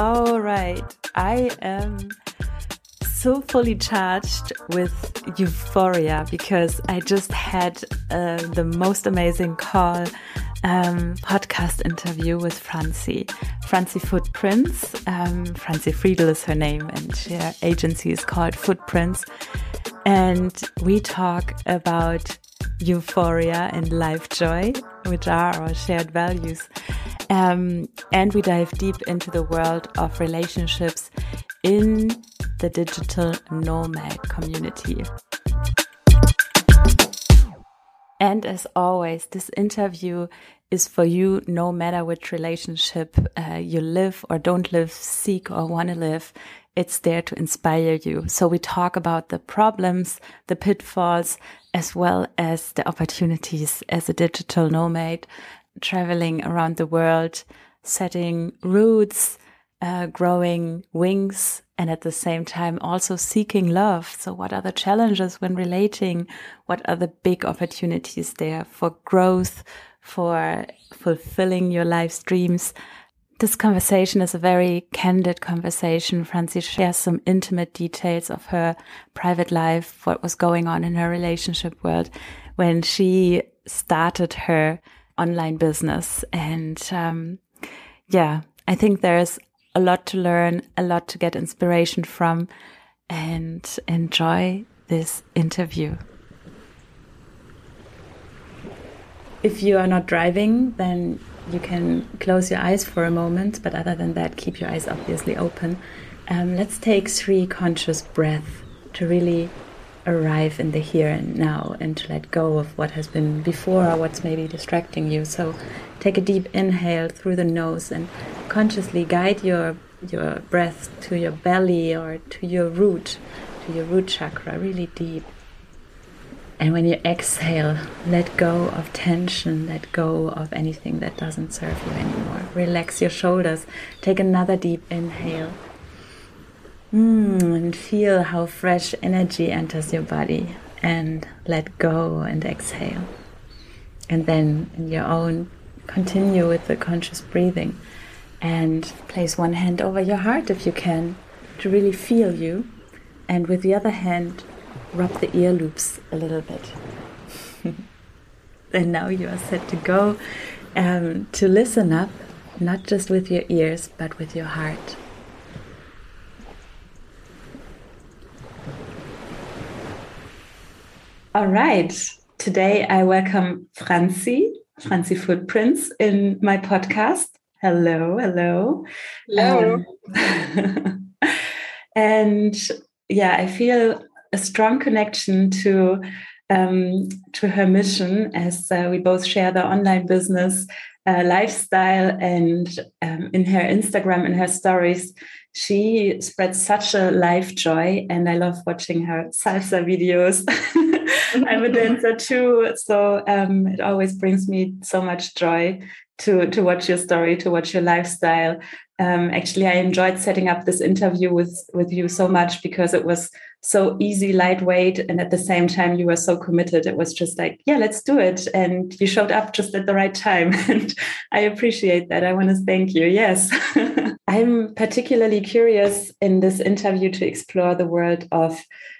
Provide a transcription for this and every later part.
All right. I am so fully charged with euphoria because I just had uh, the most amazing call um, podcast interview with Francie. Francie Footprints. Um, Francie Friedel is her name, and her agency is called Footprints. And we talk about euphoria and life joy, which are our shared values. Um, and we dive deep into the world of relationships in the digital nomad community. And as always, this interview is for you no matter which relationship uh, you live or don't live, seek or want to live. It's there to inspire you. So we talk about the problems, the pitfalls, as well as the opportunities as a digital nomad, traveling around the world, setting roots, uh, growing wings and at the same time also seeking love. So what are the challenges when relating? What are the big opportunities there for growth, for fulfilling your life's dreams? This conversation is a very candid conversation. Francie shares some intimate details of her private life, what was going on in her relationship world when she started her online business. And um, yeah, I think there's a lot to learn, a lot to get inspiration from, and enjoy this interview. If you are not driving, then you can close your eyes for a moment, but other than that, keep your eyes obviously open. Um, let's take three conscious breaths to really arrive in the here and now and to let go of what has been before or what's maybe distracting you. So take a deep inhale through the nose and consciously guide your your breath to your belly or to your root, to your root chakra, really deep. And when you exhale, let go of tension, let go of anything that doesn't serve you anymore. Relax your shoulders. Take another deep inhale. Mm, and feel how fresh energy enters your body and let go and exhale. And then in your own, continue with the conscious breathing and place one hand over your heart if you can to really feel you. And with the other hand, rub the ear loops a little bit. and now you are set to go um, to listen up, not just with your ears, but with your heart. All right. Today I welcome Francie, Francie Footprints, in my podcast. Hello, hello. Hello. Um, and yeah, I feel a strong connection to um, to her mission as uh, we both share the online business uh, lifestyle and um, in her Instagram in her stories she spreads such a life joy and I love watching her salsa videos I'm a dancer too. So um, it always brings me so much joy to, to watch your story, to watch your lifestyle. Um, actually, I enjoyed setting up this interview with, with you so much because it was so easy, lightweight, and at the same time, you were so committed. It was just like, yeah, let's do it. And you showed up just at the right time. And I appreciate that. I want to thank you. Yes. I'm particularly curious in this interview to explore the world of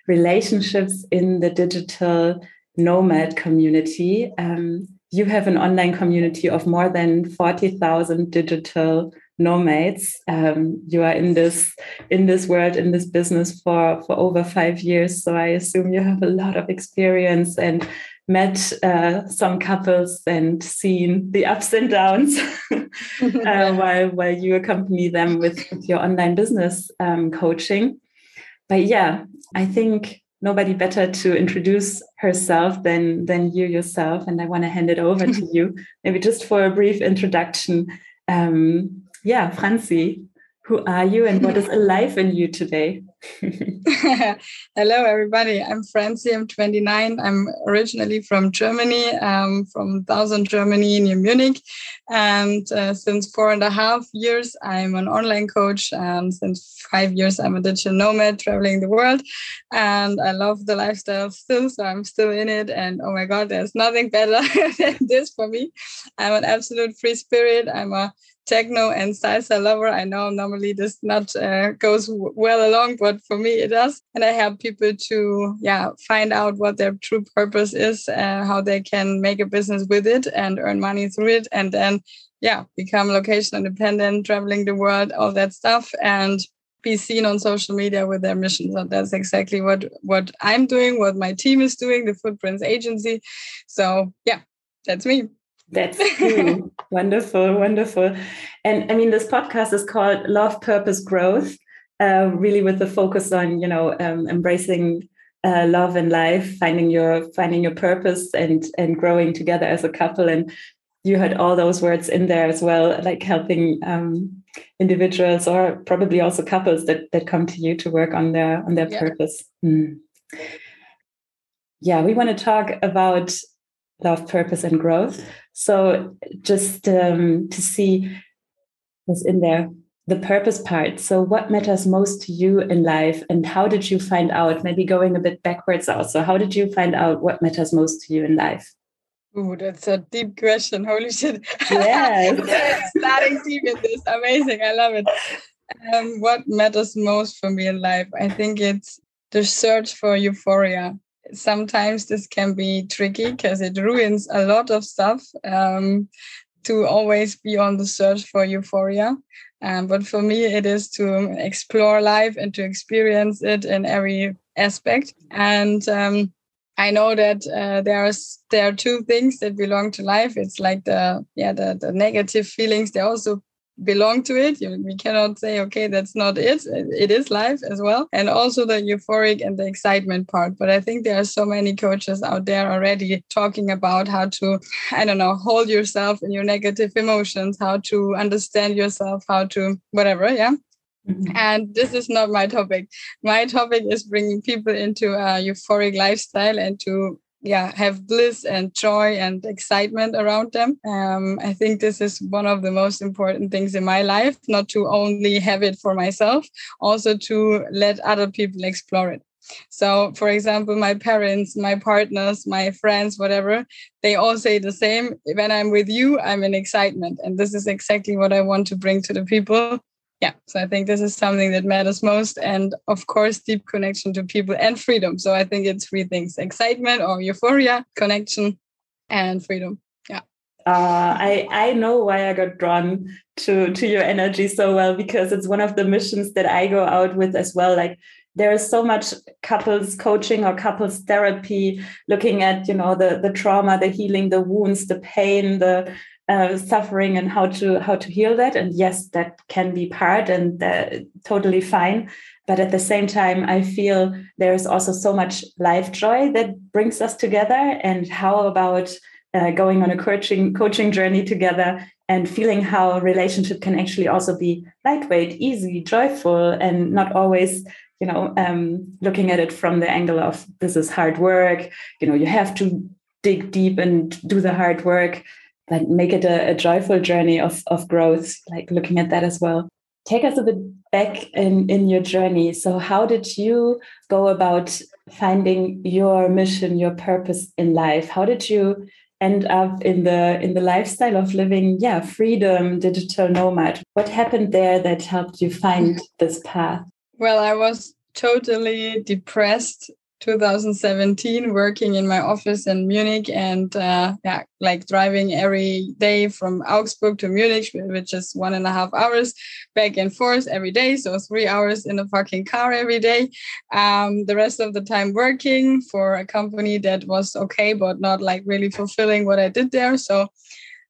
relationships in the digital nomad community. Um, you have an online community of more than 40,000 digital nomads. Um, you are in this in this world in this business for for over five years, so I assume you have a lot of experience and met uh, some couples and seen the ups and downs uh, while while you accompany them with, with your online business um, coaching. But yeah, I think nobody better to introduce herself than than you yourself and i want to hand it over to you maybe just for a brief introduction um, yeah francie who are you and what is alive in you today? Hello, everybody. I'm Francie. I'm 29. I'm originally from Germany, um, from Thousand, Germany, near Munich. And uh, since four and a half years, I'm an online coach. And since five years, I'm a digital nomad traveling the world. And I love the lifestyle still, so I'm still in it. And oh my God, there's nothing better than this for me. I'm an absolute free spirit. I'm a techno and salsa lover. I know normally this not uh, goes well along, but for me it does. And I help people to yeah find out what their true purpose is, and how they can make a business with it and earn money through it, and then yeah become location independent, traveling the world, all that stuff, and be seen on social media with their mission. So that's exactly what what I'm doing, what my team is doing, the Footprints Agency. So yeah, that's me. That's true. wonderful, wonderful. And I mean, this podcast is called Love, Purpose, Growth, uh, really with the focus on you know um, embracing uh, love and life, finding your finding your purpose, and and growing together as a couple. And you had all those words in there as well, like helping um, individuals or probably also couples that that come to you to work on their on their yeah. purpose. Mm. Yeah, we want to talk about love, purpose, and growth. So just um, to see what's in there, the purpose part. So what matters most to you in life, and how did you find out? Maybe going a bit backwards also. How did you find out what matters most to you in life? Ooh, that's a deep question. Holy shit. Yes. Starting deep in this. Amazing. I love it. Um, what matters most for me in life? I think it's the search for euphoria. Sometimes this can be tricky because it ruins a lot of stuff um, to always be on the search for euphoria. Um, but for me, it is to explore life and to experience it in every aspect. And um, I know that uh, there's there are two things that belong to life. It's like the yeah the, the negative feelings. They also belong to it. We cannot say okay that's not it. It is life as well, and also the euphoric and the excitement part. But I think there are so many coaches out there already talking about how to I don't know hold yourself in your negative emotions, how to understand yourself, how to whatever. Yeah. Mm-hmm. And this is not my topic. My topic is bringing people into a euphoric lifestyle and to yeah have bliss and joy and excitement around them. Um, i think this is one of the most important things in my life not to only have it for myself also to let other people explore it. So for example my parents my partners my friends whatever they all say the same when i'm with you i'm in excitement. And this is exactly what i want to bring to the people yeah so i think this is something that matters most and of course deep connection to people and freedom. So i think it's three things excitement or euphoria connection and freedom. Yeah. Uh, I I know why I got drawn to to your energy so well because it's one of the missions that I go out with as well. Like there is so much couples coaching or couples therapy, looking at you know the the trauma, the healing, the wounds, the pain, the uh, suffering and how to how to heal that. And yes that can be part and totally fine. But at the same time i feel there is also so much life joy that brings us together. And how about uh, going on a coaching coaching journey together and feeling how a relationship can actually also be lightweight easy joyful and not always you know um, looking at it from the angle of this is hard work. You know you have to dig deep and do the hard work but make it a, a joyful journey of, of growth, like looking at that as well. Take us a bit back in, in your journey. So, how did you go about finding your mission, your purpose in life? How did you end up in the in the lifestyle of living yeah freedom digital nomad what happened there that helped you find this path well i was totally depressed 2017 working in my office in Munich and uh, yeah, like driving every day from Augsburg to Munich, which is one and a half hours back and forth every day. So three hours in a fucking car every day. Um, the rest of the time working for a company that was okay, but not like really fulfilling what I did there. So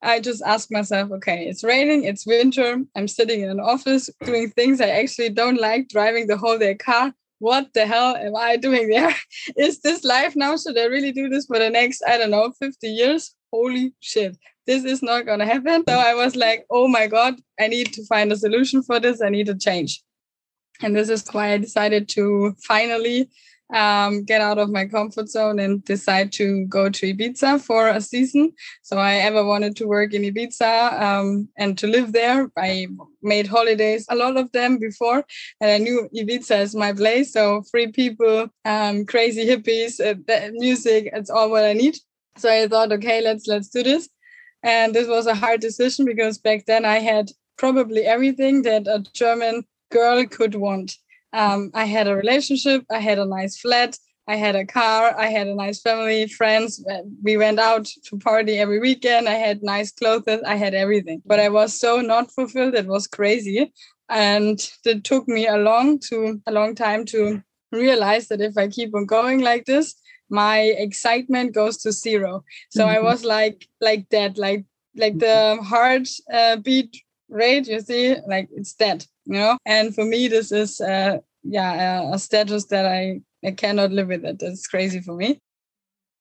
I just asked myself, okay, it's raining, it's winter, I'm sitting in an office doing things I actually don't like, driving the whole day car what the hell am I doing there? Is this life now? Should I really do this for the next, I don't know, 50 years? Holy shit. This is not going to happen. So I was like, oh my God, I need to find a solution for this. I need to change. And this is why I decided to finally um, get out of my comfort zone and decide to go to Ibiza for a season. So I ever wanted to work in Ibiza um, and to live there. I made holidays, a lot of them before, and I knew Ibiza is my place. So free people, um, crazy hippies, uh, music, it's all what I need. So I thought, okay, let's let's do this. And this was a hard decision because back then I had probably everything that a German girl could want. Um, I had a relationship, I had a nice flat, I had a car, I had a nice family, friends. We went out to party every weekend. I had nice clothes, I had everything. But I was so not fulfilled, it was crazy. And it took me a long to a long time to realize that if I keep on going like this, my excitement goes to zero. So mm-hmm. I was like like that, like like the heart uh, beat rate, you see, like it's dead, you know. And for me, this is uh, yeah a status that I I cannot live with it. That's crazy for me.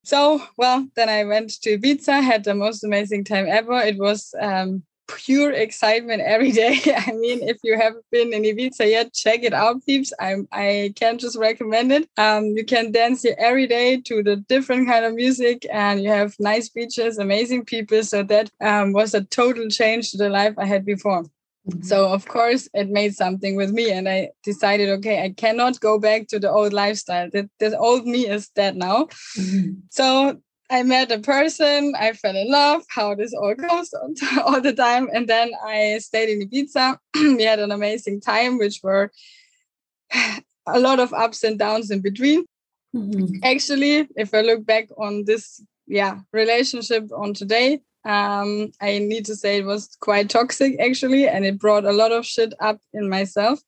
So, well, then I went to Ibiza, had the most amazing time ever. It was um, pure excitement every day. I mean, if you haven't been in Ibiza yet, check it out, peeps. I I can just recommend it. Um, you can dance here every day to the different kind of music, and you have nice beaches, amazing people. So that um, was a total change to the life I had before. Mm-hmm. So of course it made something with me, and I decided, okay, I cannot go back to the old lifestyle. That the old me is dead now. Mm-hmm. So I met a person, I fell in love, how this all goes all the time, and then I stayed in Ibiza. we had an amazing time, which were a lot of ups and downs in between. Mm-hmm. Actually, if I look back on this, yeah, relationship on today, um, I need to say it was quite toxic actually, and it brought a lot of shit up in myself.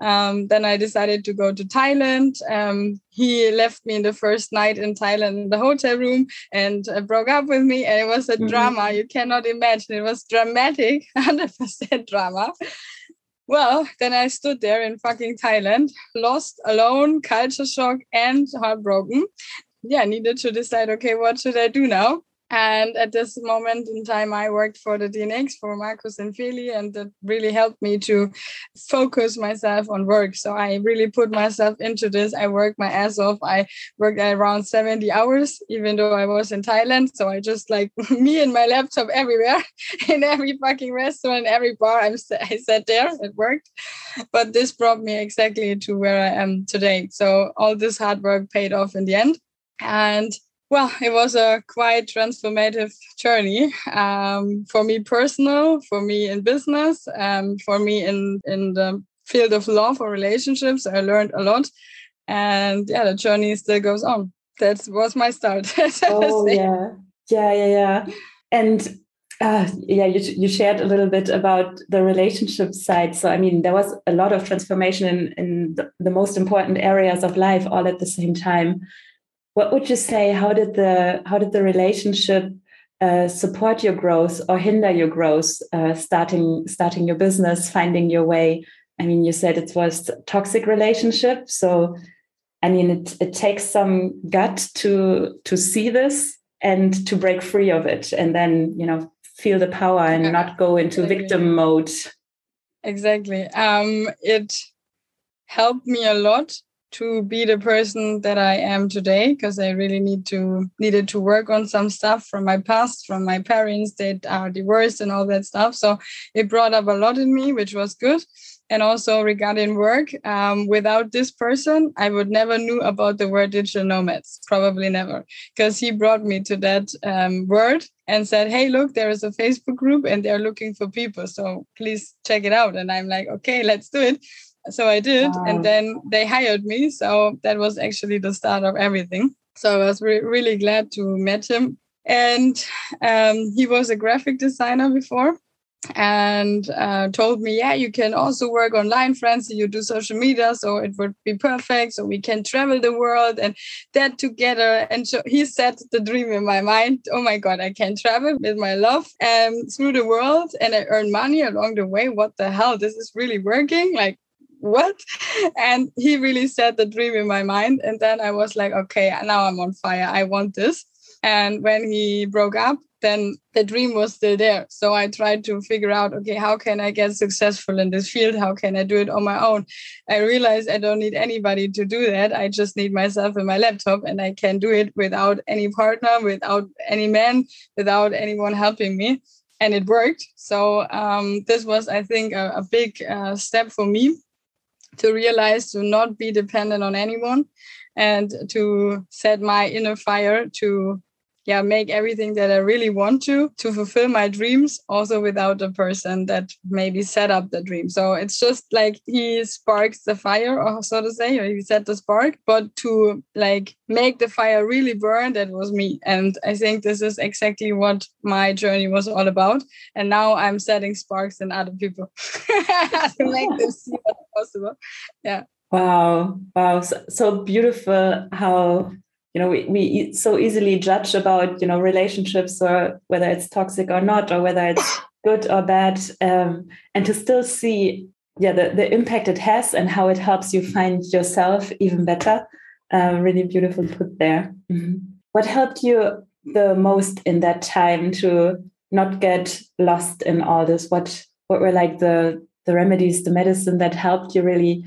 Um, then I decided to go to Thailand. Um, he left me in the first night in Thailand in the hotel room and uh, broke up with me. And it was a mm-hmm. drama. You cannot imagine. It was dramatic, 100% drama. Well, then I stood there in fucking Thailand, lost, alone, culture shock, and heartbroken. Yeah, needed to decide okay, what should I do now? And at this moment in time, I worked for the DNX for Marcus and Feli, and that really helped me to focus myself on work. So I really put myself into this. I worked my ass off. I worked around 70 hours, even though I was in Thailand. So I just like me and my laptop everywhere, in every fucking restaurant, every bar. I'm, I sat there, it worked. But this brought me exactly to where I am today. So all this hard work paid off in the end. And well, it was a quite transformative journey um, for me personal, for me in business, um, for me in in the field of love or relationships. I learned a lot, and yeah, the journey still goes on. That was my start. oh yeah, yeah, yeah, yeah, and. Uh, yeah, you, you shared a little bit about the relationship side. So, I mean, there was a lot of transformation in, in the, the most important areas of life all at the same time what would you say how did the how did the relationship uh, support your growth or hinder your growth uh, starting starting your business finding your way? I mean you said it was toxic relationship so i mean it, it takes some gut to to see this and to break free of it and then you know feel the power and not go into exactly. victim mode. Exactly. Um it helped me a lot to be the person that I am today because I really need to needed to work on some stuff from my past, from my parents that are divorced and all that stuff. So it brought up a lot in me, which was good. And also regarding work, um, without this person, I would never knew about the word digital nomads. Probably never, because he brought me to that um, word and said, "Hey, look, there is a Facebook group and they're looking for people. So please check it out." And I'm like, "Okay, let's do it." So I did, wow. and then they hired me. So that was actually the start of everything. So I was re- really glad to meet him. And um, he was a graphic designer before and uh, told me, yeah, you can also work online, friends. You do social media, so it would be perfect. So we can travel the world and that together. And so he set the dream in my mind. Oh my God, I can travel with my love and um, through the world and I earn money along the way. What the hell? This is really working. Like what? And he really set the dream in my mind. And then I was like, okay, now I'm on fire. I want this. And when he broke up, then the dream was still there. So I tried to figure out, okay, how can I get successful in this field? How can I do it on my own? I realized I don't need anybody to do that. I just need myself and my laptop, and I can do it without any partner, without any man, without anyone helping me. And it worked. So um, this was, I think, a, a big uh, step for me to realize to not be dependent on anyone and to set my inner fire to yeah make everything that i really want to to fulfill my dreams also without the person that maybe set up the dream. So it's just like he sparks the fire or so to say or he set the spark but to like make the fire really burn that was me. And i think this is exactly what my journey was all about. And now i'm setting sparks in other people to make them see what's possible. Yeah. Wow. Wow. So, so beautiful how you know we, we so easily judge about you know relationships or whether it's toxic or not or whether it's good or bad um, and to still see yeah the, the impact it has and how it helps you find yourself even better uh, really beautiful put there mm-hmm. what helped you the most in that time to not get lost in all this what what were like the the remedies the medicine that helped you really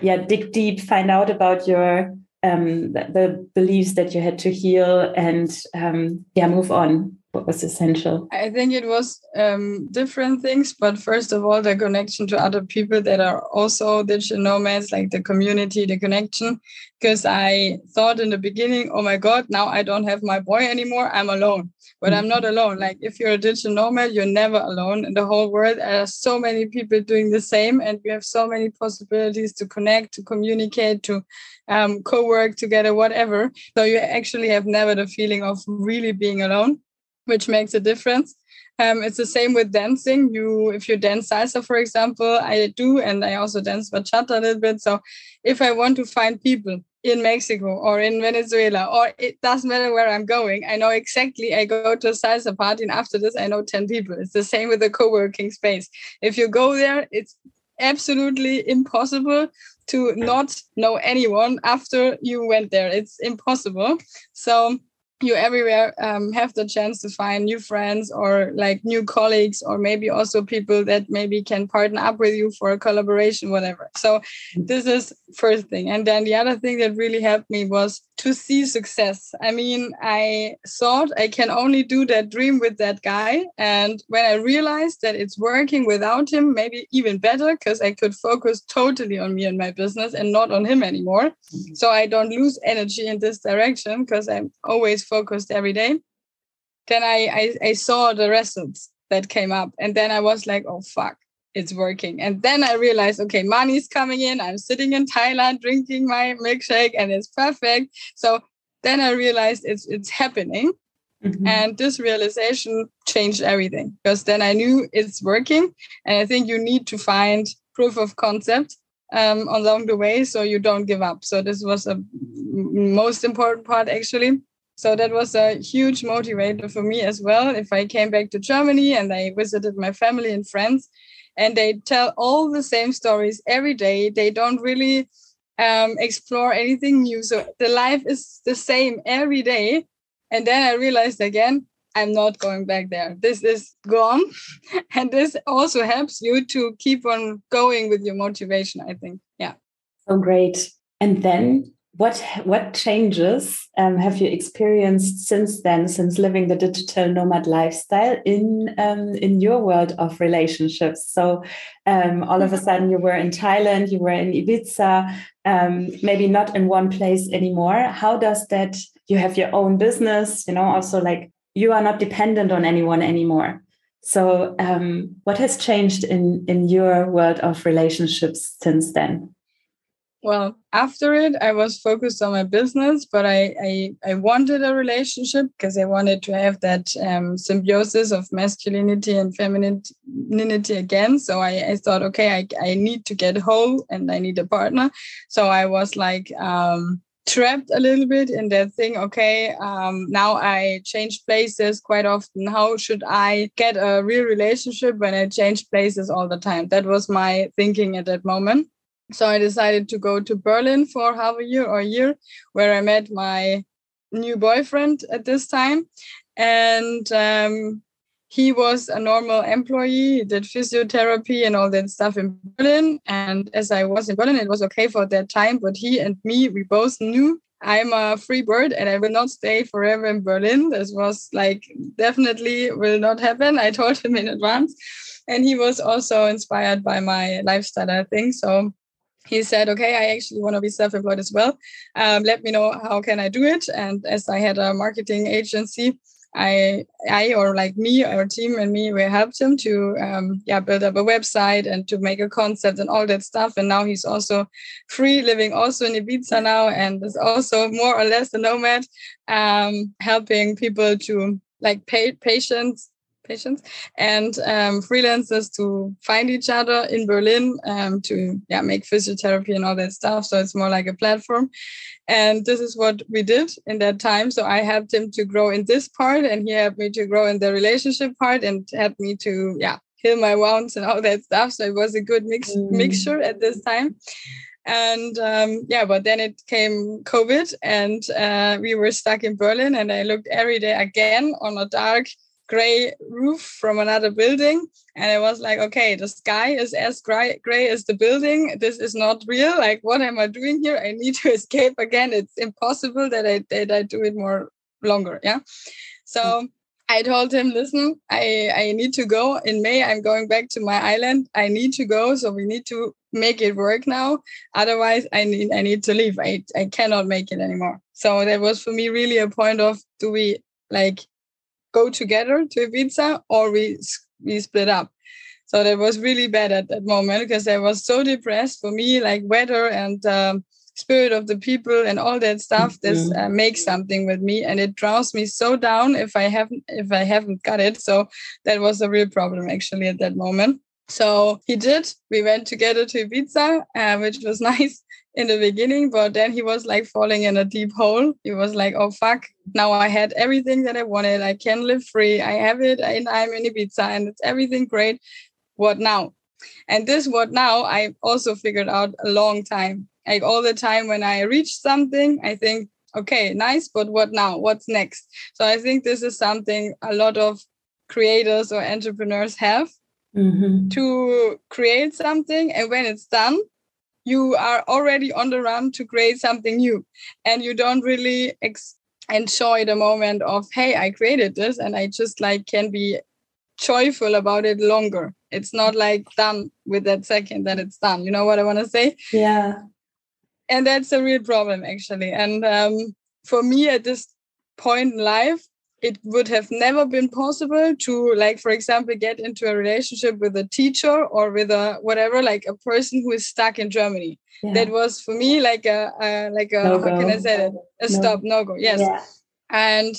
yeah dig deep find out about your um, the, the, beliefs that you had to heal and um, yeah move on. What was essential? I think it was um, different things but first of all the connection to other people that are also digital nomads like the community the connection. Because i thought in the beginning oh my god now i don't have my boy anymore. I'm alone. But i'm not alone. Like if you're a digital nomad you're never alone in the whole world. There are so many people doing the same and we have so many possibilities to connect to communicate to um, co-work together whatever so you actually have never the feeling of really being alone which makes a difference um, it's the same with dancing. You, if you dance salsa, for example, I do, and I also dance bachata a little bit. So, if I want to find people in Mexico or in Venezuela, or it doesn't matter where I'm going, I know exactly. I go to a salsa party, and after this, I know ten people. It's the same with the co-working space. If you go there, it's absolutely impossible to not know anyone after you went there. It's impossible. So you everywhere um, have the chance to find new friends or like new colleagues or maybe also people that maybe can partner up with you for a collaboration whatever so this is first thing and then the other thing that really helped me was to see success. I mean i thought i can only do that dream with that guy. And when i realized that it's working without him maybe even better because i could focus totally on me and my business and not on him anymore. Mm-hmm. so i don't lose energy in this direction because i'm always focused every day. Then I, I i saw the results that came up and then i was like oh fuck it's working. And then i realized okay money's coming in. I'm sitting in thailand drinking my milkshake and it's perfect. So then i realized it's it's happening. Mm-hmm. and this realization changed everything because then i knew it's working. And i think you need to find proof of concept um, along the way so you don't give up. So this was a most important part actually. So that was a huge motivator for me as well. If I came back to Germany and I visited my family and friends, and they tell all the same stories every day, they don't really um, explore anything new. So the life is the same every day. And then I realized again, I'm not going back there. This is gone. and this also helps you to keep on going with your motivation, I think. Yeah. Oh, great. And then what what changes um, have you experienced since then, since living the digital nomad lifestyle in um, in your world of relationships? So um, all of a sudden you were in Thailand, you were in Ibiza, um, maybe not in one place anymore. How does that? You have your own business, you know. Also, like you are not dependent on anyone anymore. So, um, what has changed in in your world of relationships since then? Well after it i was focused on my business but i i, I wanted a relationship because i wanted to have that um, symbiosis of masculinity and femininity again. So i, I thought okay I, I need to get whole and i need a partner. So i was like um, trapped a little bit in that thing okay um, now i change places quite often. How should i get a real relationship when i change places all the time? That was my thinking at that moment so I decided to go to Berlin for half a year or a year, where I met my new boyfriend at this time. And um, he was a normal employee, did physiotherapy and all that stuff in Berlin. And as I was in Berlin, it was okay for that time. But he and me, we both knew I'm a free bird and I will not stay forever in Berlin. This was like definitely will not happen. I told him in advance. And he was also inspired by my lifestyle, I think. So he said, "Okay, I actually want to be self-employed as well. Um, let me know how can I do it." And as I had a marketing agency, I, I or like me, our team and me, we helped him to, um, yeah, build up a website and to make a concept and all that stuff. And now he's also free, living also in Ibiza now, and is also more or less a nomad, um, helping people to like pay patients patients and um, freelancers to find each other in Berlin um, to yeah make physiotherapy and all that stuff. So it's more like a platform, and this is what we did in that time. So I helped him to grow in this part, and he helped me to grow in the relationship part, and helped me to yeah heal my wounds and all that stuff. So it was a good mix mm. mixture at this time and um, yeah but then it came covid and uh, we were stuck in berlin and i looked every day again on a dark gray roof from another building and it was like okay the sky is as gray, gray as the building this is not real like what am i doing here i need to escape again it's impossible that i that i do it more longer yeah so hmm. I told him, listen, I, I need to go in May. I'm going back to my island. I need to go. So we need to make it work now. Otherwise, I need I need to leave. I, I cannot make it anymore. So that was for me really a point of do we like go together to Ibiza or we we split up. So that was really bad at that moment because I was so depressed. For me, like weather and um, spirit of the people and all that stuff, this mm-hmm. uh, makes something with me, and it draws me so down if I haven't if I haven't got it. So that was a real problem actually at that moment. So he did. We went together to Ibiza, uh, which was nice in the beginning, but then he was like falling in a deep hole. He was like, oh, fuck. Now I had everything that I wanted. I can live free. I have it. And I'm in Ibiza and it's everything great. What now? And this what now I also figured out a long time. Like all the time when I reach something, I think, okay, nice, but what now? What's next? So I think this is something a lot of creators or entrepreneurs have mm-hmm. to create something. And when it's done, you are already on the run to create something new. And you don't really ex- enjoy the moment of hey i created this and i just like can be joyful about it longer. It's not like done with that second that it's done. You know what i want to say? Yeah. And that's a real problem actually. And um, for me at this point in life it would have never been possible to like for example get into a relationship with a teacher or with a whatever like a person who is stuck in germany yeah. that was for me like a, a like a no how can i say that a no. stop no go yes yeah. and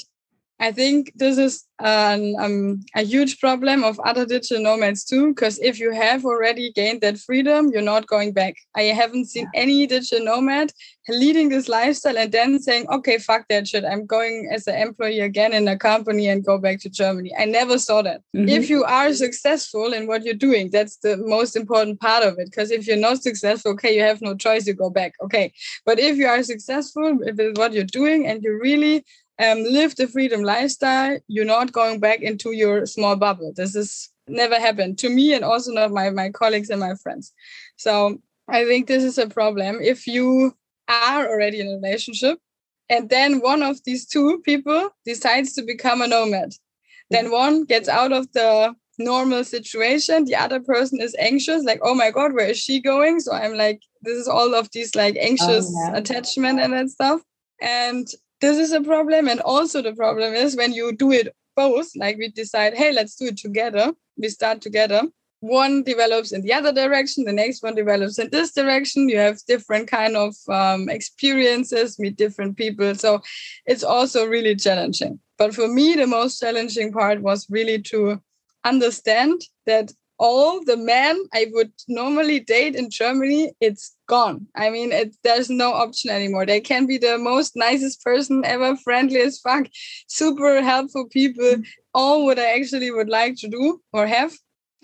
I think this is an, um, a huge problem of other digital nomads too, because if you have already gained that freedom, you're not going back. I haven't seen any digital nomad leading this lifestyle and then saying, okay, fuck that shit. I'm going as an employee again in a company and go back to Germany. I never saw that. Mm-hmm. If you are successful in what you're doing, that's the most important part of it. Because if you're not successful, okay, you have no choice to go back. Okay. But if you are successful with what you're doing and you really um, live the freedom lifestyle, you're not going back into your small bubble. This is never happened to me and also not my, my colleagues and my friends. So I think this is a problem. If you are already in a relationship and then one of these two people decides to become a nomad, then one gets out of the normal situation the other person is anxious like oh my god where is she going so i'm like this is all of these like anxious oh, yeah. attachment and that stuff and this is a problem. And also the problem is when you do it both like we decide hey let's do it together we start together. One develops in the other direction the next one develops in this direction. You have different kind of um, experiences meet different people. So it's also really challenging. But for me the most challenging part was really to understand that all the men I would normally date in Germany, it's gone. I mean, it, there's no option anymore. They can be the most nicest person ever, friendly as fuck, super helpful people. All what I actually would like to do or have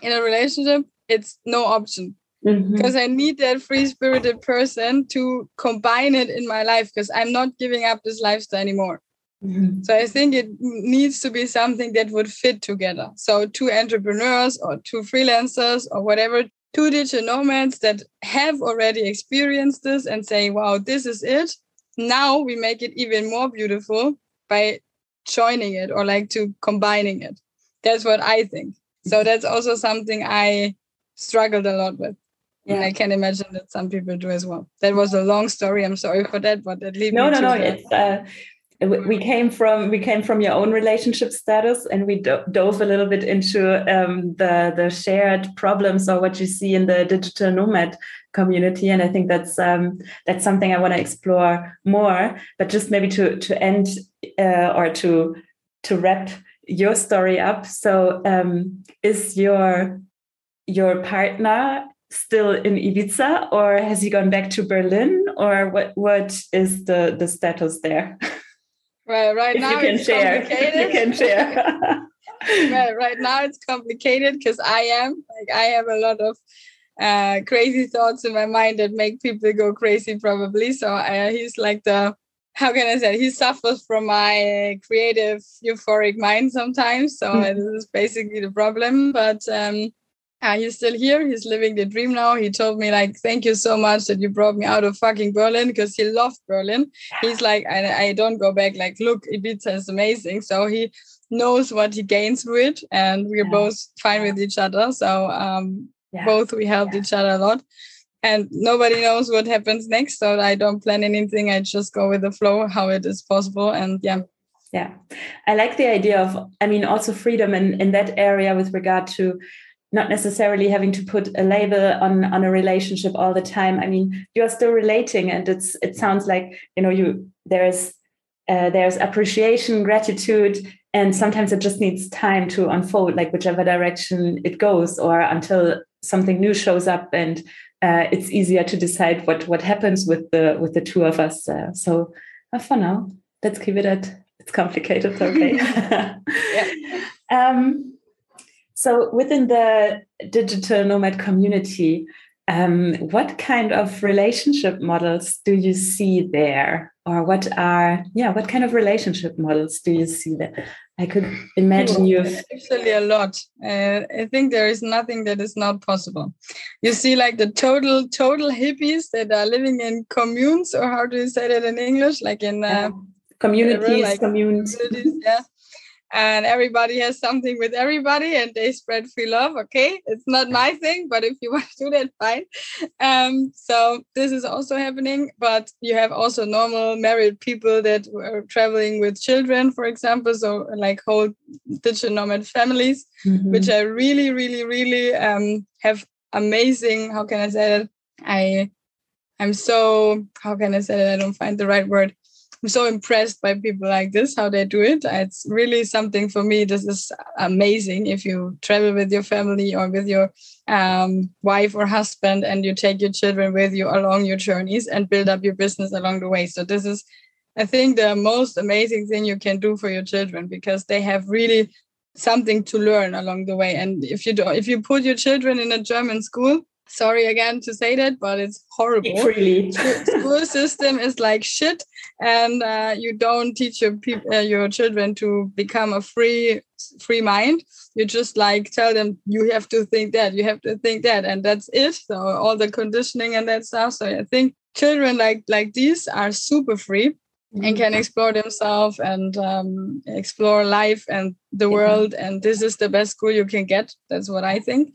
in a relationship, it's no option. Because mm-hmm. I need that free spirited person to combine it in my life because I'm not giving up this lifestyle anymore. Mm-hmm. So I think it needs to be something that would fit together. So two entrepreneurs or two freelancers or whatever, two digital nomads that have already experienced this and say, wow, this is it. Now we make it even more beautiful by joining it or like to combining it. That's what I think. So mm-hmm. that's also something I struggled a lot with. Yeah. And I can imagine that some people do as well. That was a long story. I'm sorry for that, but at least no, no, no. It's uh, we came from we came from your own relationship status, and we do dove a little bit into um, the the shared problems or what you see in the digital nomad community. And I think that's um, that's something I want to explore more. But just maybe to to end uh, or to to wrap your story up. So um, is your your partner still in Ibiza or has he gone back to Berlin or what what is the the status there? Well, right if now you can share. you can share. well, right now it's complicated because I am like I have a lot of uh, crazy thoughts in my mind that make people go crazy probably. So uh, he's like the how can I say he suffers from my creative euphoric mind sometimes. So mm-hmm. this is basically the problem. But um, uh, he's still here. He's living the dream now. He told me like, "Thank you so much that you brought me out of fucking Berlin," because he loved Berlin. He's like, I, I don't go back. Like, look, Ibiza is amazing. So he knows what he gains through it, and we're yeah. both fine with each other. So um, yeah. both we helped yeah. each other a lot. And nobody knows what happens next, so I don't plan anything. I just go with the flow, how it is possible, and yeah, yeah i like the idea of i mean also freedom in in that area with regard to not necessarily having to put a label on on a relationship all the time i mean you're still relating and it's it sounds like you know you there's uh, there's appreciation gratitude and sometimes it just needs time to unfold like whichever direction it goes or until something new shows up and uh, it's easier to decide what what happens with the with the two of us uh, so uh, for now let's keep it at it's complicated okay yeah. um, so within the digital nomad community, um, what kind of relationship models do you see there? Or what are, yeah, what kind of relationship models do you see there? I could imagine you actually a lot. Uh, I think there is nothing that is not possible. You see, like the total total hippies that are living in communes, or how do you say that in English? Like in uh, communities, like communes. communities, yeah and everybody has something with everybody and they spread free love okay? It's not my thing but if you want to do that fine. Um, so this is also happening but you have also normal married people that are traveling with children for example so like whole digital nomad families mm-hmm. which i really really really um, have amazing how can i say that? I i'm so how can i say that? I don't find the right word I'm so impressed by people like this, how they do it. It's really something for me. This is amazing if you travel with your family or with your um, wife or husband and you take your children with you along your journeys and build up your business along the way. So, this is, I think, the most amazing thing you can do for your children because they have really something to learn along the way. And if you do, if you put your children in a German school, sorry again to say that, but it's horrible. Really. School system is like shit, and uh, you don't teach your people, uh, your children to become a free free mind. You just like tell them you have to think that, you have to think that, and that's it. So all the conditioning and that stuff. So I think children like like these are super free. Mm-hmm. And can explore themselves and um, explore life and the world. And this is the best school you can get. That's what I think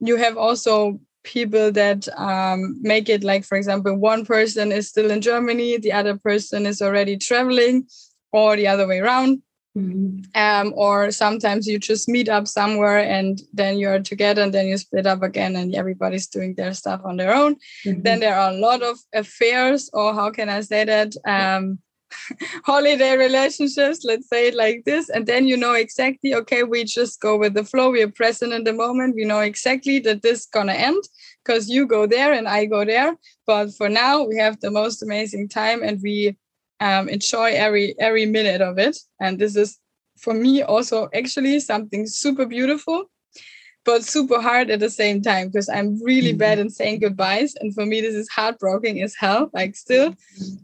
you have also people that um, make it like for example one person is still in germany the other person is already traveling or the other way around mm-hmm. um, or sometimes you just meet up somewhere and then you're together and then you split up again and everybody's doing their stuff on their own mm-hmm. then there are a lot of affairs or how can i say that um, holiday relationships let's say it like this and then you know exactly okay we just go with the flow we are present in the moment we know exactly that this is gonna end because you go there and i go there but for now we have the most amazing time and we um, enjoy every every minute of it and this is for me also actually something super beautiful but super hard at the same time because I'm really mm-hmm. bad in saying goodbyes. And for me, this is heartbroken as hell. Like, still.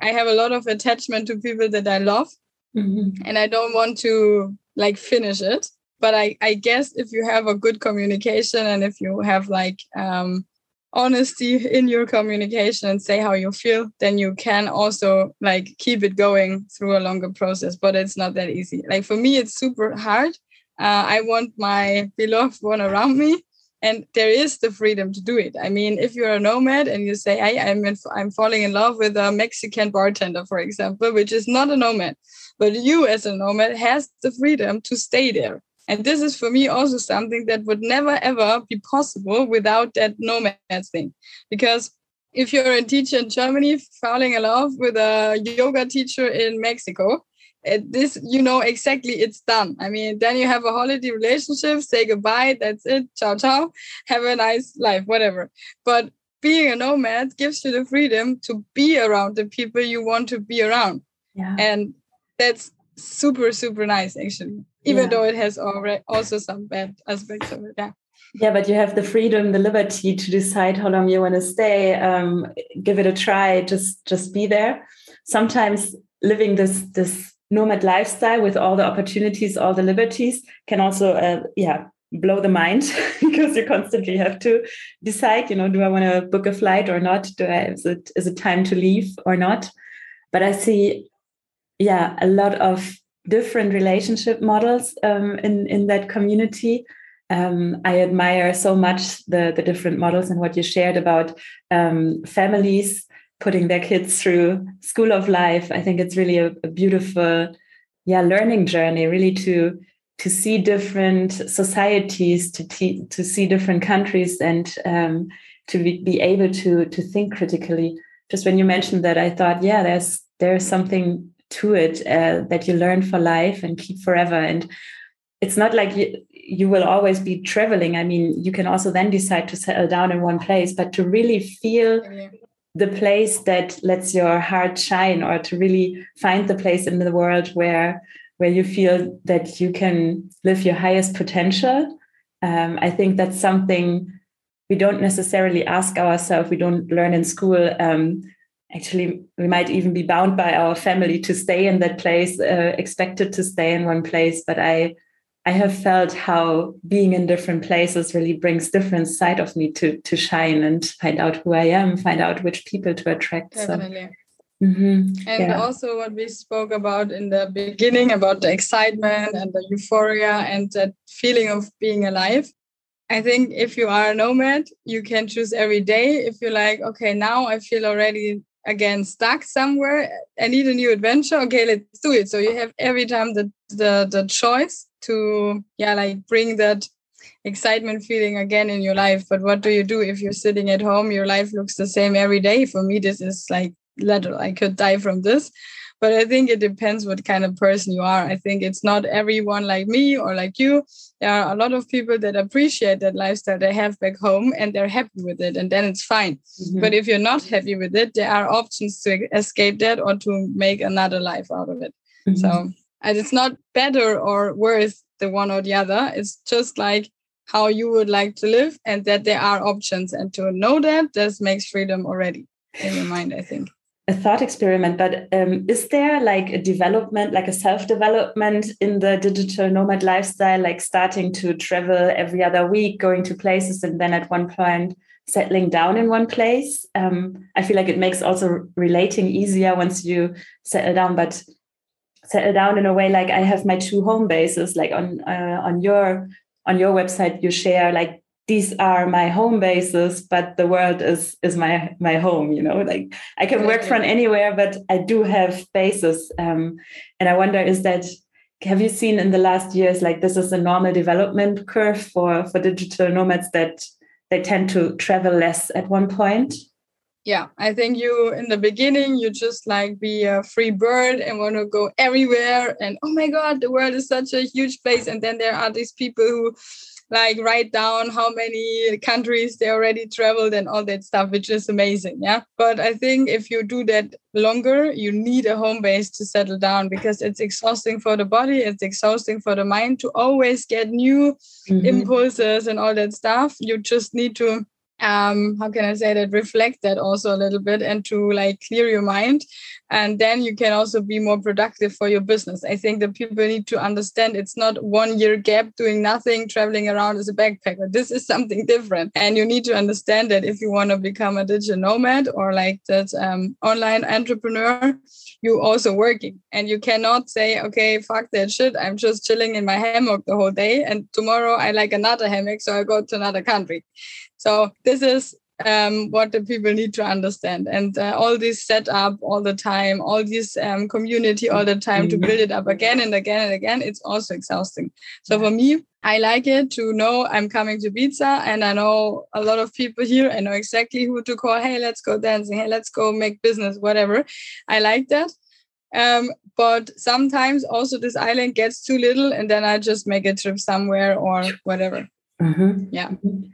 I have a lot of attachment to people that I love, mm-hmm. and I don't want to like finish it. But I, I guess if you have a good communication and if you have like um, honesty in your communication and say how you feel, then you can also like keep it going through a longer process. But it's not that easy. Like for me, it's super hard uh, I want my beloved one around me. and there is the freedom to do it i mean if you're a nomad and you say hey, i'm in, i'm falling in love with a mexican bartender for example which is not a nomad but you as a nomad has the freedom to stay there and this is for me also something that would never ever be possible without that nomad thing because if you're a teacher in germany falling in love with a yoga teacher in mexico this you know exactly it's done. I mean then you have a holiday relationship say goodbye that's it ciao ciao have a nice life whatever. But being a nomad gives you the freedom to be around the people you want to be around. Yeah. and that's super super nice actually even yeah. though it has already also some bad aspects of it yeah. Yeah but you have the freedom the liberty to decide how long you want to stay um, give it a try just just be there. Sometimes living this this nomad lifestyle with all the opportunities, all the liberties can also, uh, yeah, blow the mind because you constantly have to decide, you know, do I want to book a flight or not? Do I, is it, is it time to leave or not? But I see, yeah, a lot of different relationship models um, in, in that community. Um, I admire so much the, the different models and what you shared about um, families putting their kids through school of life. I think it's really a, a beautiful yeah learning journey really to to see different societies to te- to see different countries and um, to be, be able to to think critically. Just when you mentioned that i thought yeah there's there's something to it uh, that you learn for life and keep forever. And it's not like you, you will always be traveling. I mean you can also then decide to settle down in one place but to really feel the place that lets your heart shine or to really find the place in the world where where you feel that you can live your highest potential. Um, i think that's something we don't necessarily ask ourselves. We don't learn in school. Um, actually we might even be bound by our family to stay in that place uh, expected to stay in one place but i I have felt how being in different places really brings different side of me to to shine and find out who I am, find out which people to attract. Definitely. So, mm-hmm. And yeah. also what we spoke about in the beginning about the excitement and the euphoria and that feeling of being alive. I think if you are a nomad, you can choose every day. If you're like, okay, now I feel already again stuck somewhere, I need a new adventure. Okay, let's do it. So you have every time the the the choice to yeah like bring that excitement feeling again in your life. But what do you do if you're sitting at home? Your life looks the same every day. For me this is like little i could die from this. But i think it depends what kind of person you are. I think it's not everyone like me or like you. There are a lot of people that appreciate that lifestyle. They have back home and they're happy with it and then it's fine. Mm-hmm. but if you're not happy with it there are options to escape that or to make another life out of it. Mm-hmm. so and it's not better or worse the one or the other. It's just like how you would like to live and that there are options. And to know that this makes freedom already in your mind i think. A thought experiment but um, is there like a development like a self-development in the digital nomad lifestyle like starting to travel every other week going to places and then at one point settling down in one place? Um, i feel like it makes also relating easier once you settle down but settle down in a way like I have my two home bases. Like on uh, on your on your website, you share like these are my home bases, but the world is is my my home. You know, like I can work from anywhere, but I do have bases. Um, and I wonder, is that have you seen in the last years like this is a normal development curve for for digital nomads that they tend to travel less at one point? Yeah i think you in the beginning you just like be a free bird and want to go everywhere and oh my god the world is such a huge place. And then there are these people who like write down how many countries they already traveled and all that stuff which is amazing yeah? But i think if you do that longer you need a home base to settle down because it's exhausting for the body it's exhausting for the mind to always get new mm-hmm. impulses and all that stuff. You just need to um, how can I say that, reflect that also a little bit and to like clear your mind. And then you can also be more productive for your business. I think that people need to understand it's not one year gap doing nothing, traveling around as a backpacker. This is something different. And you need to understand that if you want to become a digital nomad or like that um, online entrepreneur, you also working. And you cannot say okay fuck that shit. I'm just chilling in my hammock the whole day. And tomorrow i like another hammock so i go to another country. So this is um, what the people need to understand. And uh, all this set up all the time all this um, community all the time to build it up again and again and again it's also exhausting. So for me i like it to know i'm coming to Ibiza and i know a lot of people here. I know exactly who to call. Hey let's go dancing. Hey let's go make business whatever. I like that. Um, but sometimes also this island gets too little and then i just make a trip somewhere or whatever Mm-hmm. Yeah. Mm-hmm.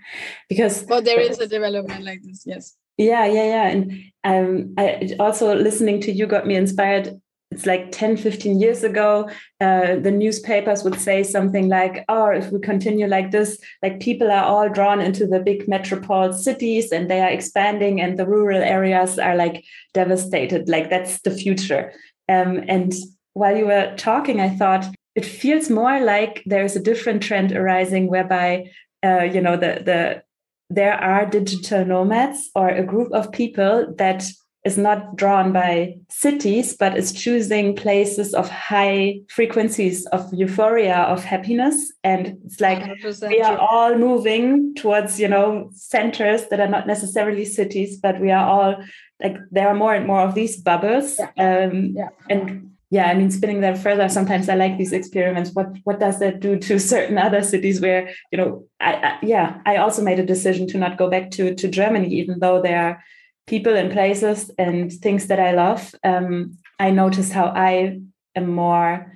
Because but there is a development like this, yes. Yeah, yeah, yeah. And um, I also listening to you got me inspired. It's like 10, 15 years ago, uh, the newspapers would say something like, oh, if we continue like this, like people are all drawn into the big metropole cities and they are expanding and the rural areas are like devastated. Like that's the future. Um, and while you were talking, I thought, it feels more like there's a different trend arising whereby uh, you know the the there are digital nomads or a group of people that is not drawn by cities but is choosing places of high frequencies of euphoria of happiness and it's like we are all moving towards you know centers that are not necessarily cities but we are all like there are more and more of these bubbles yeah. Um, yeah. and yeah, I mean, spinning that further, sometimes I like these experiments. What what does that do to certain other cities where you know, I, I, yeah, I also made a decision to not go back to to Germany, even though there are people and places and things that I love. Um, I noticed how I am more,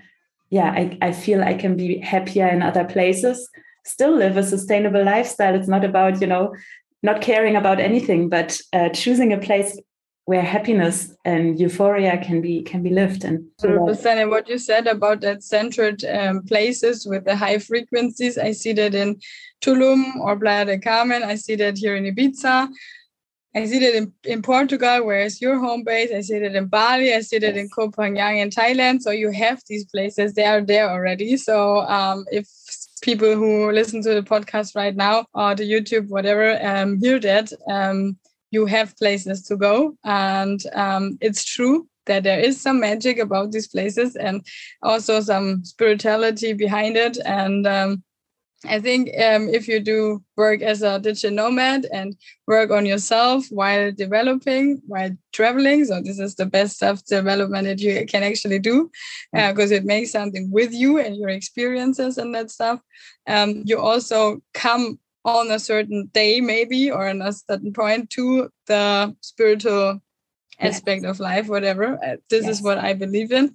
yeah, I, I feel I can be happier in other places. Still live a sustainable lifestyle. It's not about you know not caring about anything, but uh, choosing a place where happiness and euphoria can be can be lived and percent and what you said about that centered um, places with the high frequencies i see that in tulum or playa del carmen i see that here in ibiza I see that in, in Portugal, where is your home base. I see that in Bali. I see that in Koh Phangan in Thailand. So you have these places; they are there already. So um, if people who listen to the podcast right now or the YouTube, whatever, um, hear that, um, you have places to go. And um, it's true that there is some magic about these places and also some spirituality behind it. And um, I think um, if you do work as a digital nomad and work on yourself while developing, while traveling, so this is the best self development that you can actually do because uh, it makes something with you and your experiences and that stuff. Um, you also come on a certain day maybe or on a certain point to the spiritual yes. aspect of life whatever uh, this yes. is what i believe in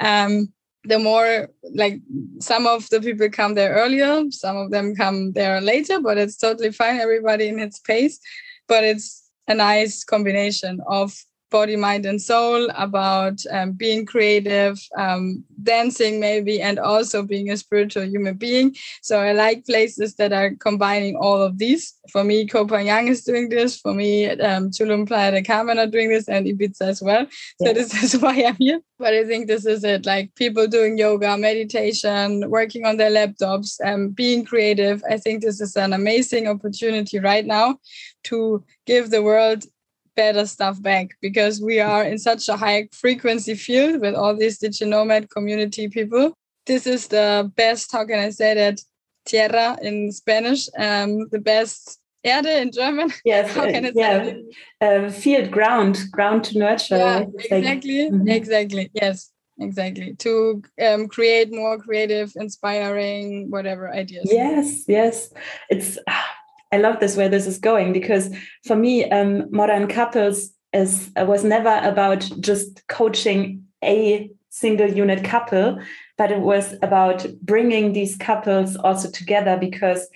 um, the more like some of the people come there earlier some of them come there later but it's totally fine everybody in its pace but it's a nice combination of body, mind, and soul, about um, being creative, um, dancing maybe, and also being a spiritual human being. So I like places that are combining all of these. For me, Phangan is doing this. For me, um, Tulum Playa del Carmen are doing this, and Ibiza as well. So yeah. this is why I'm here. But I think this is it. Like people doing yoga, meditation, working on their laptops, um, being creative. I think this is an amazing opportunity right now to give the world better stuff back because we are in such a high frequency field with all these digital nomad community people. This is the best, how can I say that? Tierra in Spanish, um, the best Erde in German. Yes, how can I say yeah. Uh, field, ground, ground to nurture. Yeah, exactly, like, mm -hmm. exactly. Yes, exactly to um, create more creative inspiring whatever ideas yes yes it's I love this where this is going because for me, um, modern couples is uh, was never about just coaching a single unit couple, but it was about bringing these couples also together because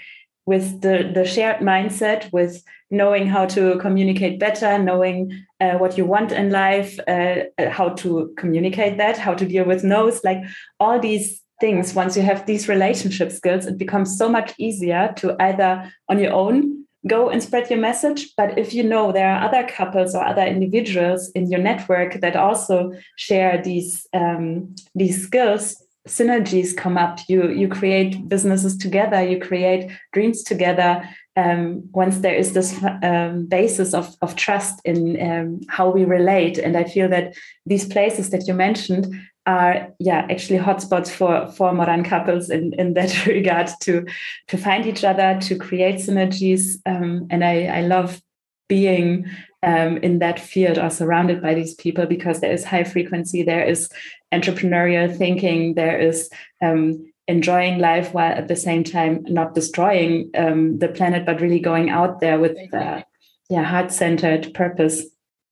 with the the shared mindset, with knowing how to communicate better, knowing uh, what you want in life, uh, uh how to communicate that, how to deal with no's, like all these things once you have these relationship skills it becomes so much easier to either on your own go and spread your message but if you know there are other couples or other individuals in your network that also share these um, these skills synergies come up you you create businesses together you create dreams together um, once there is this um, basis of, of trust in um, how we relate. And I feel that these places that you mentioned are yeah actually hotspots for for modern couples in in that regard to to find each other to create synergies. Um, and i i love being um, in that field or surrounded by these people because there is high frequency there is entrepreneurial thinking there is um, enjoying life while at the same time not destroying um, the planet but really going out there with uh, yeah heart centered purpose.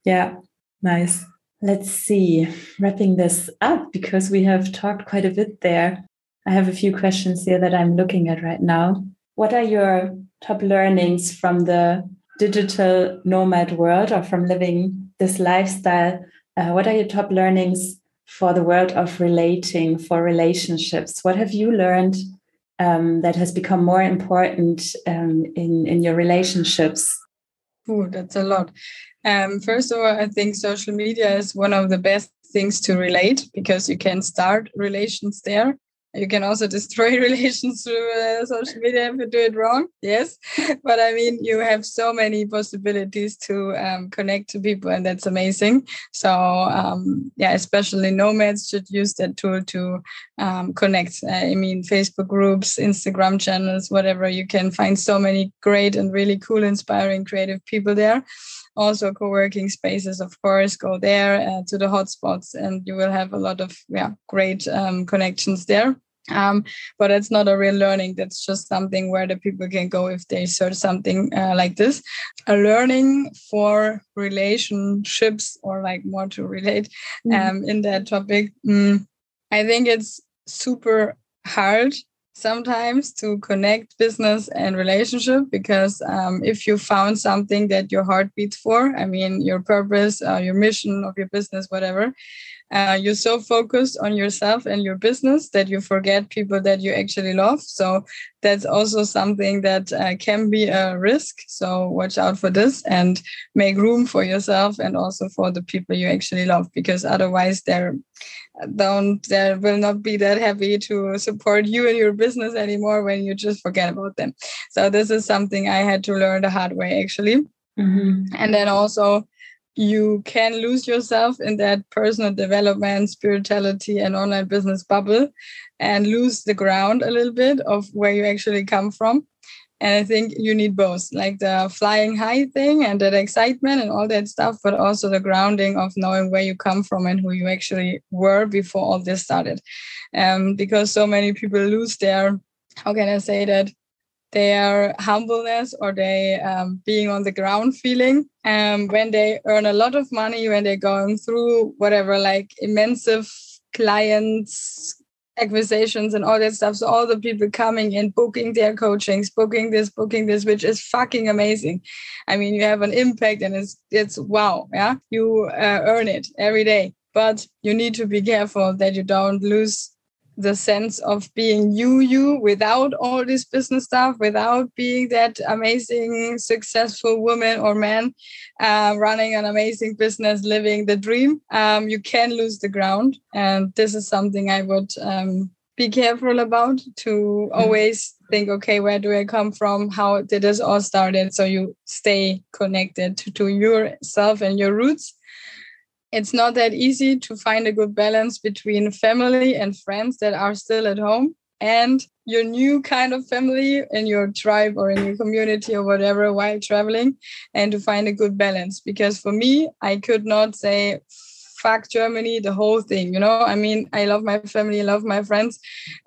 Yeah nice Let's see, wrapping this up because we have talked quite a bit there. I have a few questions here that I'm looking at right now. What are your top learnings from the digital nomad world or from living this lifestyle? Uh, what are your top learnings for the world of relating, for relationships? What have you learned um, that has become more important um, in, in your relationships? Oh, that's a lot. Um, first of all, I think social media is one of the best things to relate because you can start relations there. You can also destroy relations through uh, social media if you do it wrong. Yes. But I mean, you have so many possibilities to um, connect to people, and that's amazing. So, um, yeah, especially nomads should use that tool to um, connect. I mean, Facebook groups, Instagram channels, whatever. You can find so many great and really cool, inspiring, creative people there also co-working spaces of course go there uh, to the hotspots and you will have a lot of yeah great um, connections there um, but it's not a real learning that's just something where the people can go if they search something uh, like this a learning for relationships or like more to relate mm-hmm. um, mm-hmm. in that topic mm, i think it's super hard sometimes to connect business and relationship because um, if you found something that your heart beats for i mean your purpose uh, your mission of your business whatever uh, you're so focused on yourself and your business that you forget people that you actually love. So that's also something that uh, can be a risk. So watch out for this and make room for yourself and also for the people you actually love because otherwise they're don't they will not be that happy to support you and your business anymore when you just forget about them. So this is something i had to learn the hard way actually. Mm-hmm. and then also you can lose yourself in that personal development spirituality and online business bubble and lose the ground a little bit of where you actually come from and I think you need both, like the flying high thing and that excitement and all that stuff, but also the grounding of knowing where you come from and who you actually were before all this started. Um, because so many people lose their, how can I say that? Their humbleness or they um, being on the ground feeling um, when they earn a lot of money, when they're going through whatever, like immense clients, acquisitions and all that stuff. So all the people coming in, booking their coachings, booking this, booking this, which is fucking amazing. I mean, you have an impact and it's it's wow, yeah. You uh, earn it every day, but you need to be careful that you don't lose the sense of being you you without all this business stuff without being that amazing successful woman or man uh, running an amazing business living the dream um, you can lose the ground. And this is something i would um, be careful about to mm-hmm. always think okay where do i come from? How did this all started? So you stay connected to, to yourself and your roots it's not that easy to find a good balance between family and friends that are still at home and your new kind of family in your tribe or in your community or whatever while traveling and to find a good balance. Because for me i could not say fuck germany the whole thing you know? I mean i love my family I love my friends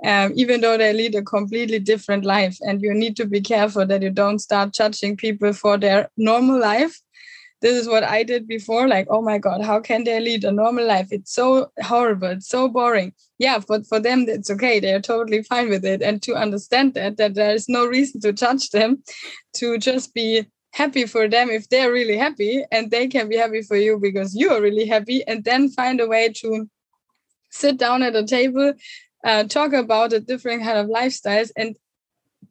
um, even though they lead a completely different life. And you need to be careful that you don't start judging people for their normal life this is what I did before. Like, oh my God, how can they lead a normal life? It's so horrible. It's so boring. Yeah, but for them, it's okay. They're totally fine with it. And to understand that, that there is no reason to judge them, to just be happy for them if they're really happy and they can be happy for you because you are really happy and then find a way to sit down at a table uh, talk about a different kind of lifestyles and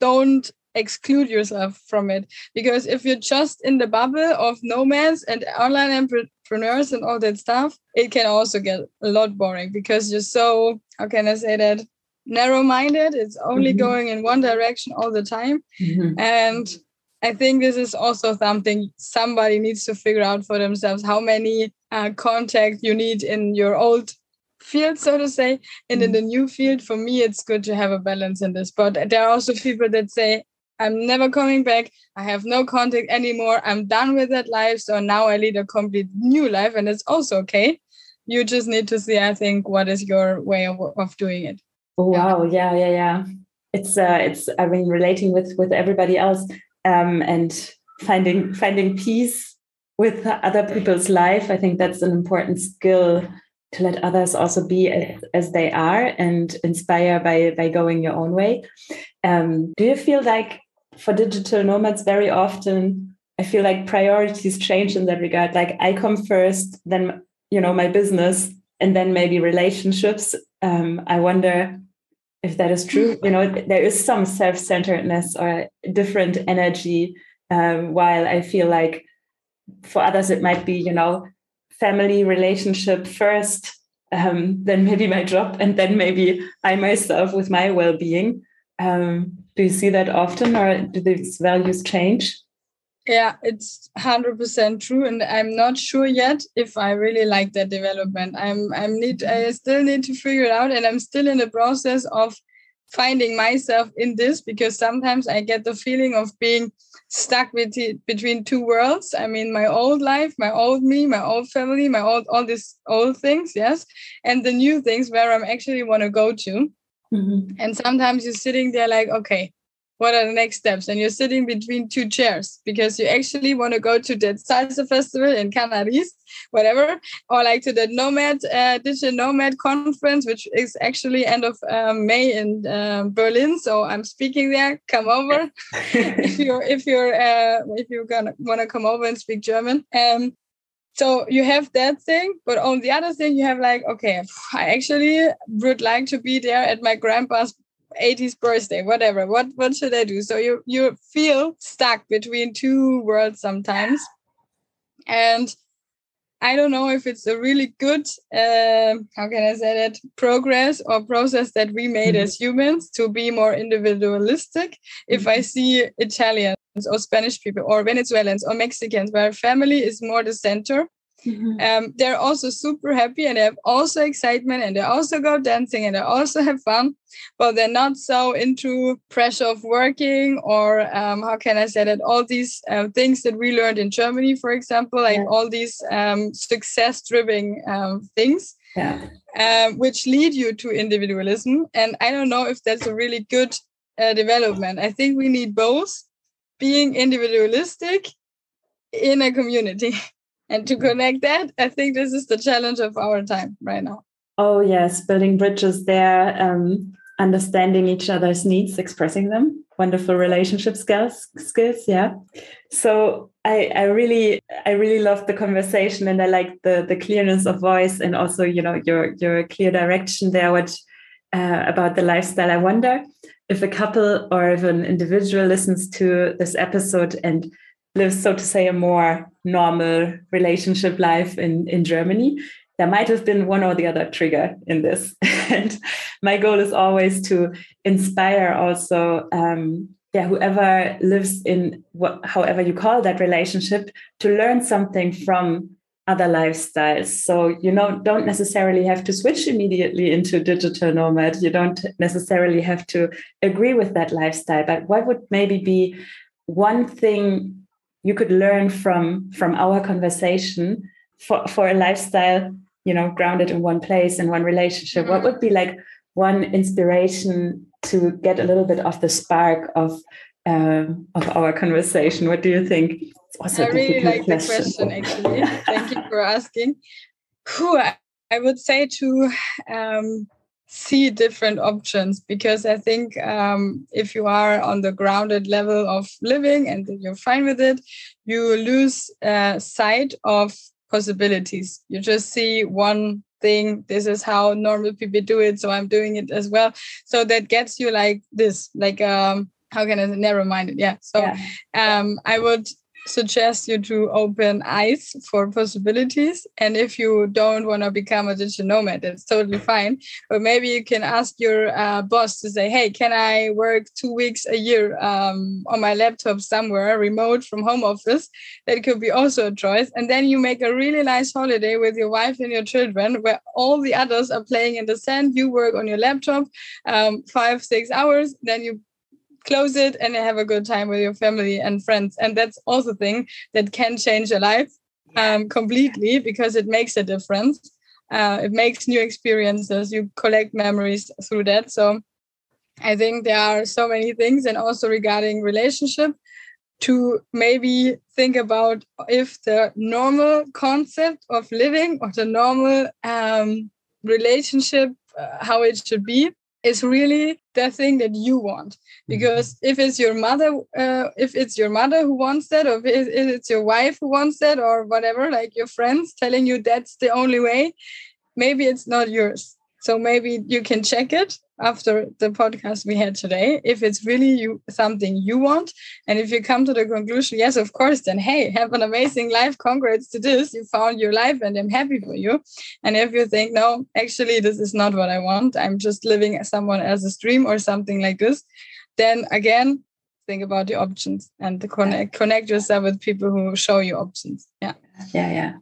don't exclude yourself from it because if you're just in the bubble of nomads and online entrepreneurs and all that stuff it can also get a lot boring because you're so how can i say that narrow minded it's only mm-hmm. going in one direction all the time mm-hmm. and I think this is also something somebody needs to figure out for themselves how many uh, contacts you need in your old field, so to say, and in mm. the new field. For me, it's good to have a balance in this. But there are also people that say, I'm never coming back. I have no contact anymore. I'm done with that life. So now I lead a complete new life, and it's also okay. You just need to see, I think, what is your way of, of doing it. Oh, wow. Yeah, yeah, yeah. It's uh it's I mean relating with with everybody else um, and finding finding peace with other people's life. I think that's an important skill to let others also be as, as they are and inspire by by going your own way. Um, do you feel like for digital nomads very often I feel like priorities change in that regard. Like I come first, then you know my business, and then maybe relationships. Um, I wonder if that is true you know there is some self-centeredness or different energy um, while i feel like for others it might be you know family relationship first um, then maybe my job and then maybe i myself with my well-being um, do you see that often or do these values change? Yeah it's 100% true and i'm not sure yet if i really like that development. I'm i'm need i still need to figure it out and i'm still in the process of finding myself in this because sometimes i get the feeling of being stuck with it, between two worlds. I mean my old life my old me my old family my old all these old things yes and the new things where i'm actually want to go to mm-hmm. and sometimes you're sitting there like okay what are the next steps? And you're sitting between two chairs because you actually want to go to the salsa festival in canaris whatever or like to the nomad uh, digital nomad conference which is actually end of um, may in uh, berlin. So i'm speaking there. Come over. If you're if you're uh, if you're gonna want to come over and speak german. Um, so you have that thing but on the other thing you have like okay i actually would like to be there at my grandpa's 80th birthday whatever. What what should i do? So you you feel stuck between two worlds sometimes. And i don't know if it's a really good uh, how can i say that progress or process that we made mm-hmm. as humans to be more individualistic mm-hmm. if i mm-hmm. see italians or spanish people or venezuelans or mexicans where family is more the center Mm-hmm. Um, they're also super happy and they have also excitement and they also go dancing and they also have fun, but they're not so into pressure of working or um, how can I say that all these uh, things that we learned in Germany, for example, like yeah. all these um, success-driven um, things. Yeah. Um, which lead you to individualism. And I don't know if that's a really good uh, development. I think we need both being individualistic in a community. and to connect that i think this is the challenge of our time right now. Oh yes building bridges there um, understanding each other's needs expressing them wonderful relationship skills skills yeah. So i i really i really love the conversation and i like the the clearness of voice and also you know your your clear direction there what uh, about the lifestyle. I wonder if a couple or if an individual listens to this episode and lives, so to say, a more normal relationship life in, in Germany, there might have been one or the other trigger in this. and my goal is always to inspire also, um, yeah, whoever lives in what, however you call that relationship, to learn something from other lifestyles. So you know, don't necessarily have to switch immediately into digital nomad. You don't necessarily have to agree with that lifestyle. But what would maybe be one thing you could learn from from our conversation for, for a lifestyle you know grounded in one place in one relationship. What would be like one inspiration to get a little bit of the spark of um, of our conversation? What do you think? I really like question. the question actually. Thank you for asking. Whew, I would say to um, see different options because I think um, if you are on the grounded level of living and you're fine with it, you lose uh, sight of possibilities. You just see one thing. This is how normal people do it, so I'm doing it as well. So that gets you like this, like um, how can I narrow minded? Yeah. So yeah. um, I would suggest you to open eyes for possibilities. And if you don't want to become a digital nomad, that's totally fine. But maybe you can ask your uh, boss to say, hey, can I work two weeks a year um, on my laptop somewhere, remote from home office? That could be also a choice. And then you make a really nice holiday with your wife and your children where all the others are playing in the sand. You work on your laptop um, five, six hours. Then you close it and have a good time with your family and friends. And that's also a thing that can change your life um, completely because it makes a difference. Uh, it makes new experiences. You collect memories through that. So I think there are so many things, and also regarding relationship, to maybe think about if the normal concept of living or the normal um, relationship, uh, how it should be, is really the thing that you want mm-hmm. because if it's your mother uh, if it's your mother who wants that or if it's your wife who wants that or whatever like your friends telling you that's the only way maybe it's not yours so maybe you can check it after the podcast we had today if it's really you something you want. And if you come to the conclusion yes of course then hey have an amazing life. Congrats to this. You found your life and i'm happy for you. And if you think no actually this is not what i want. I'm just living someone else's dream or something like this. Then again think about the options and connect connect yourself with people who show you options. Yeah. Yeah yeah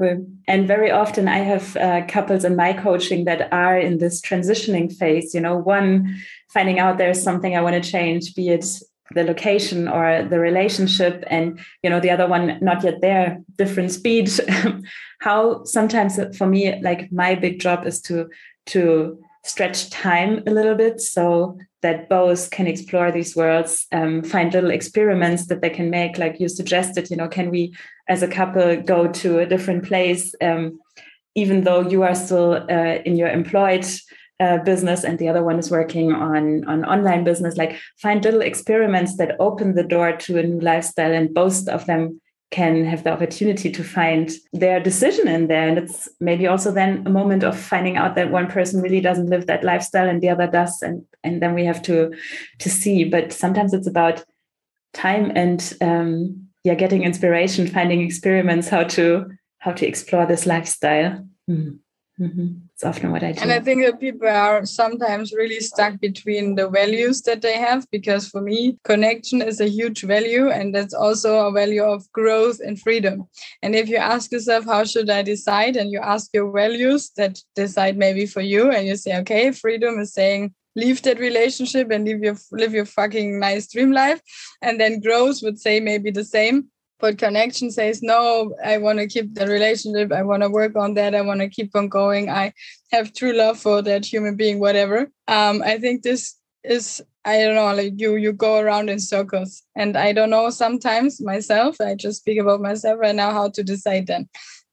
and very often I have uh, couples in my coaching that are in this transitioning phase. You know, one finding out there's something I want to change, be it the location or the relationship, and you know, the other one not yet there, different speed. How sometimes for me, like my big job is to to stretch time a little bit so that both can explore these worlds, um, find little experiments that they can make, like you suggested. You know, can we as a couple go to a different place, um, even though you are still uh, in your employed uh, business and the other one is working on on online business? Like find little experiments that open the door to a new lifestyle, and both of them can have the opportunity to find their decision in there. And it's maybe also then a moment of finding out that one person really doesn't live that lifestyle and the other does. And and then we have to to see. But sometimes it's about time and um, yeah, getting inspiration, finding experiments how to how to explore this lifestyle. Mm. Mm-hmm. It's often what I do. And I think that people are sometimes really stuck between the values that they have, because for me, connection is a huge value, and that's also a value of growth and freedom. And if you ask yourself, how should I decide? And you ask your values that decide maybe for you, and you say, okay, freedom is saying, leave that relationship and live your live your fucking nice dream life and then growth would say maybe the same but connection says no i want to keep the relationship. I want to work on that. I want to keep on going. I have true love for that human being whatever. Um, i think this is i don't know like you you go around in circles. And i don't know sometimes myself i just speak about myself right now how to decide then.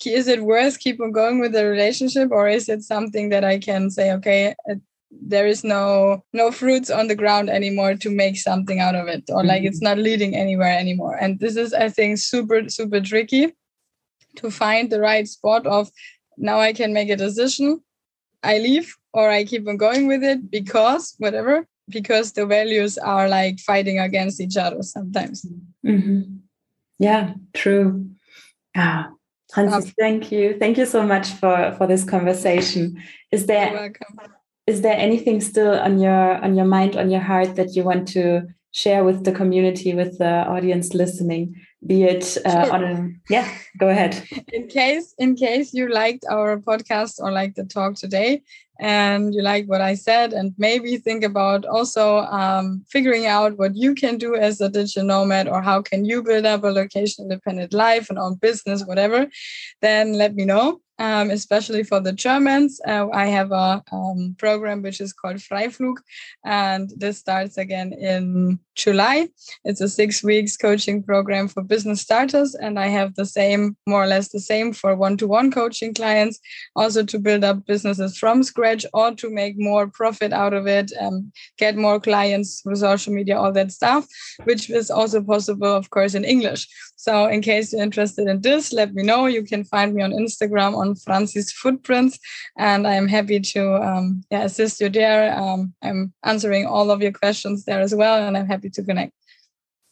Is it worth keep on going with the relationship or is it something that i can say okay there is no no fruits on the ground anymore to make something out of it or like it's mm-hmm. not leading anywhere anymore and this is i think super super tricky to find the right spot of now i can make a decision i leave or i keep on going with it because whatever because the values are like fighting against each other sometimes mm-hmm. yeah true ah Francis, thank you. Thank you so much for, for this conversation. Is there is there anything still on your on your mind on your heart that you want to share with the community with the audience listening be it uh, on yeah go ahead. In case in case you liked our podcast or like the talk today and you like what i said and maybe think about also um, figuring out what you can do as a digital nomad or how can you build up a location independent life and own business whatever then let me know um, especially for the Germans. Uh, I have a um, program which is called Freiflug, and this starts again in July. It's a six weeks coaching program for business starters, and I have the same, more or less the same, for one to one coaching clients, also to build up businesses from scratch or to make more profit out of it, um, get more clients through social media, all that stuff, which is also possible, of course, in English. So, in case you're interested in this, let me know. You can find me on Instagram on Francis Footprints, and I'm happy to um, yeah, assist you there. Um, I'm answering all of your questions there as well, and I'm happy to connect.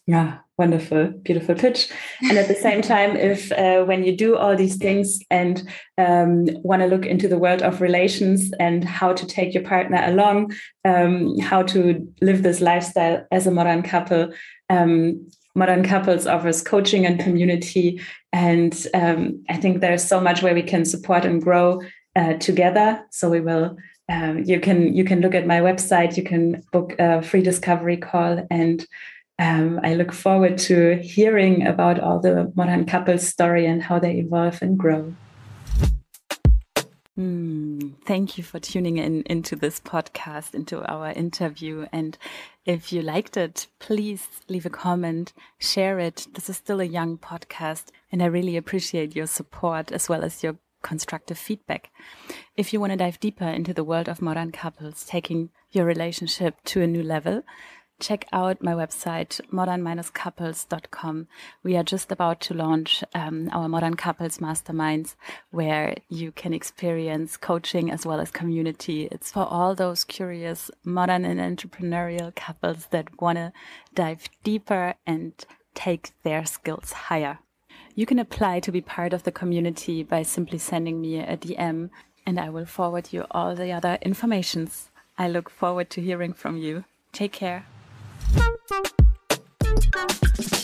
Yeah, wonderful, beautiful pitch. And at the same time, if uh, when you do all these things and um, want to look into the world of relations and how to take your partner along, um, how to live this lifestyle as a modern couple, um, Modern Couples offers coaching and community. And um, I think there's so much where we can support and grow uh, together. So we will. Um, you can you can look at my website. You can book a free discovery call and um, I look forward to hearing about all the modern couples story and how they evolve and grow. Mm, thank you for tuning in into this podcast, into our interview. And if you liked it, please leave a comment, share it. This is still a young podcast, and I really appreciate your support as well as your constructive feedback. If you want to dive deeper into the world of modern couples, taking your relationship to a new level, check out my website, modern-couples.com. We are just about to launch um, our Modern Couples Masterminds, where you can experience coaching as well as community. It's for all those curious modern and entrepreneurial couples that want to dive deeper and take their skills higher. You can apply to be part of the community by simply sending me a DM, and I will forward you all the other informations. I look forward to hearing from you. Take care. Thank you.